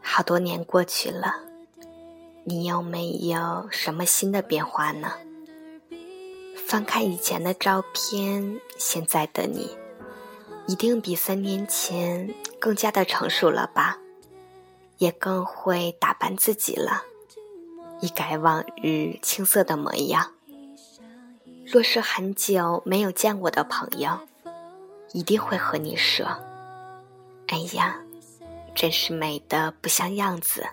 好多年过去了，你有没有什么新的变化呢？翻看以前的照片，现在的你，一定比三年前更加的成熟了吧？也更会打扮自己了，一改往日青涩的模样。若是很久没有见过的朋友，一定会和你说：“哎呀。”真是美的不像样子，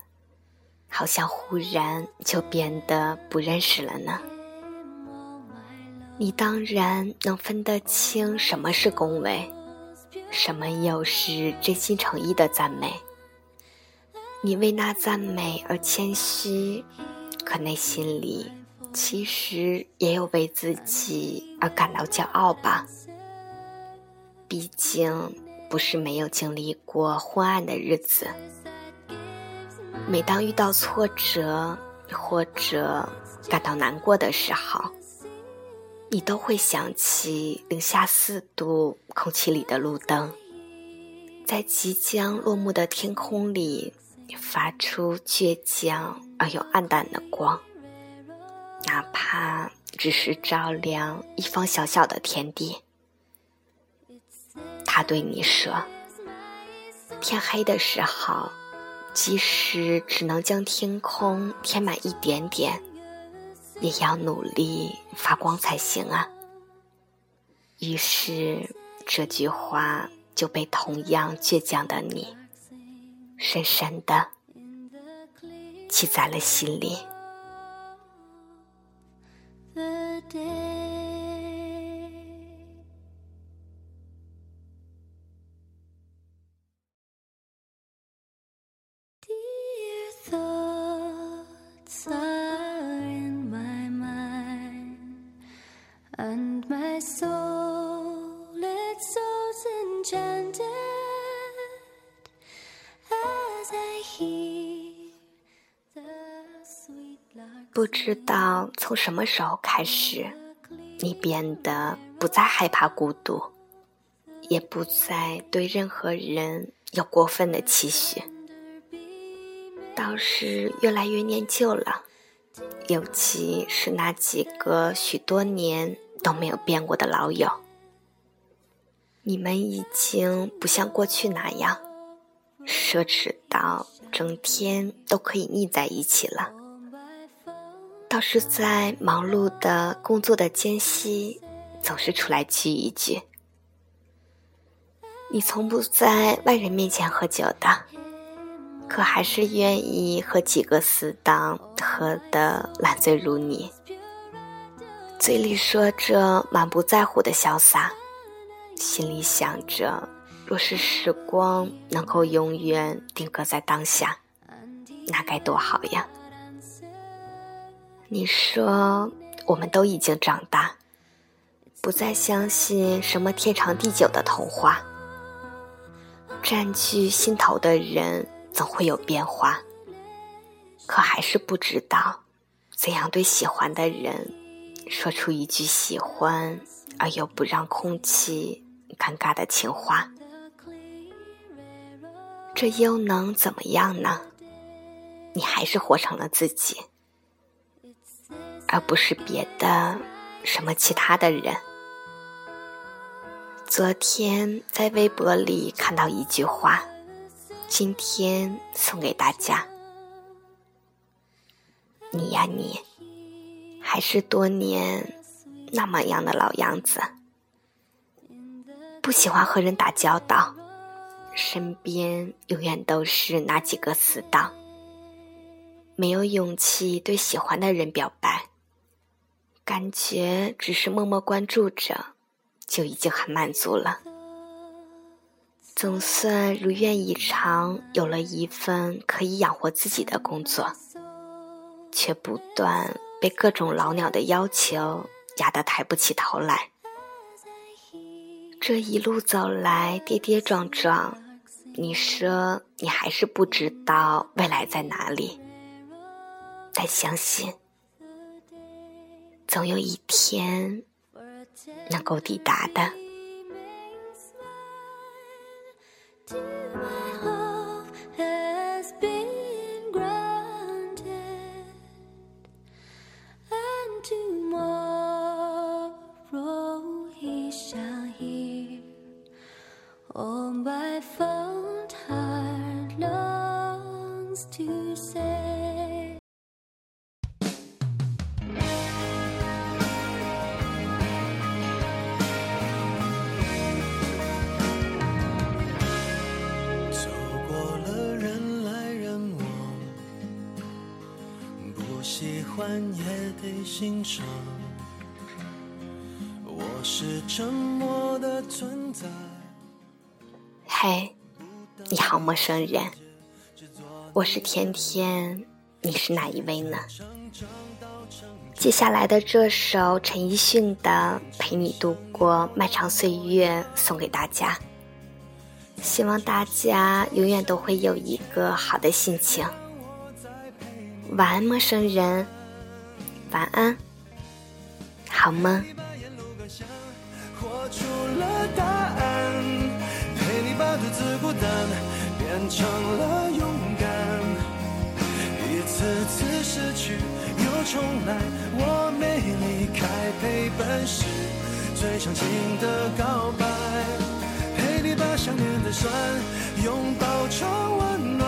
好像忽然就变得不认识了呢。你当然能分得清什么是恭维，什么又是真心诚意的赞美。你为那赞美而谦虚，可内心里其实也有为自己而感到骄傲吧？毕竟。不是没有经历过昏暗的日子。每当遇到挫折或者感到难过的时候，你都会想起零下四度空气里的路灯，在即将落幕的天空里发出倔强而又暗淡的光，哪怕只是照亮一方小小的天地。他对你说：“天黑的时候，即使只能将天空填满一点点，也要努力发光才行啊。”于是，这句话就被同样倔强的你，深深的记在了心里。不知道从什么时候开始，你变得不再害怕孤独，也不再对任何人有过分的期许，倒是越来越念旧了。尤其是那几个许多年都没有变过的老友，你们已经不像过去那样奢侈到整天都可以腻在一起了。倒是在忙碌的工作的间隙，总是出来聚一聚。你从不在外人面前喝酒的，可还是愿意和几个死党喝得烂醉如泥，嘴里说着满不在乎的潇洒，心里想着，若是时光能够永远定格在当下，那该多好呀。你说，我们都已经长大，不再相信什么天长地久的童话。占据心头的人总会有变化，可还是不知道怎样对喜欢的人说出一句喜欢而又不让空气尴尬的情话。这又能怎么样呢？你还是活成了自己。而不是别的什么其他的人。昨天在微博里看到一句话，今天送给大家。你呀你，还是多年那么样的老样子，不喜欢和人打交道，身边永远都是那几个死党，没有勇气对喜欢的人表白。感觉只是默默关注着，就已经很满足了。总算如愿以偿，有了一份可以养活自己的工作，却不断被各种老鸟的要求压得抬不起头来。这一路走来，跌跌撞撞，你说你还是不知道未来在哪里，但相信，总有一天能够抵达的。也得欣赏。我是沉默的存在。嘿，你好，陌生人，我是甜甜，你是哪一位呢？接下来的这首陈奕迅的《陪你度过漫长岁月》送给大家，希望大家永远都会有一个好的心情。晚安，陌生人。晚安，好吗？活出了答案，陪你把独自孤单变成了勇敢。一次次失去又重来，我没离开陪伴是最长情的告白。陪你把想念的酸拥抱成温暖，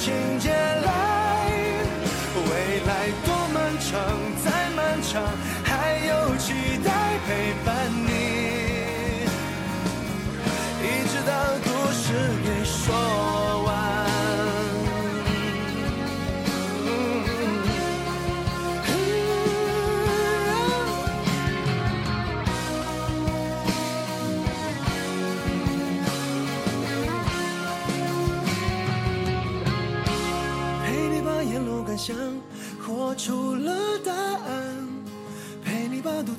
情节来，未来多漫长，再漫长，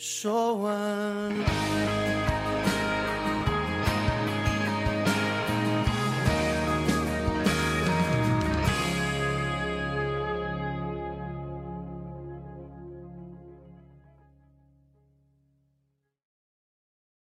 说完。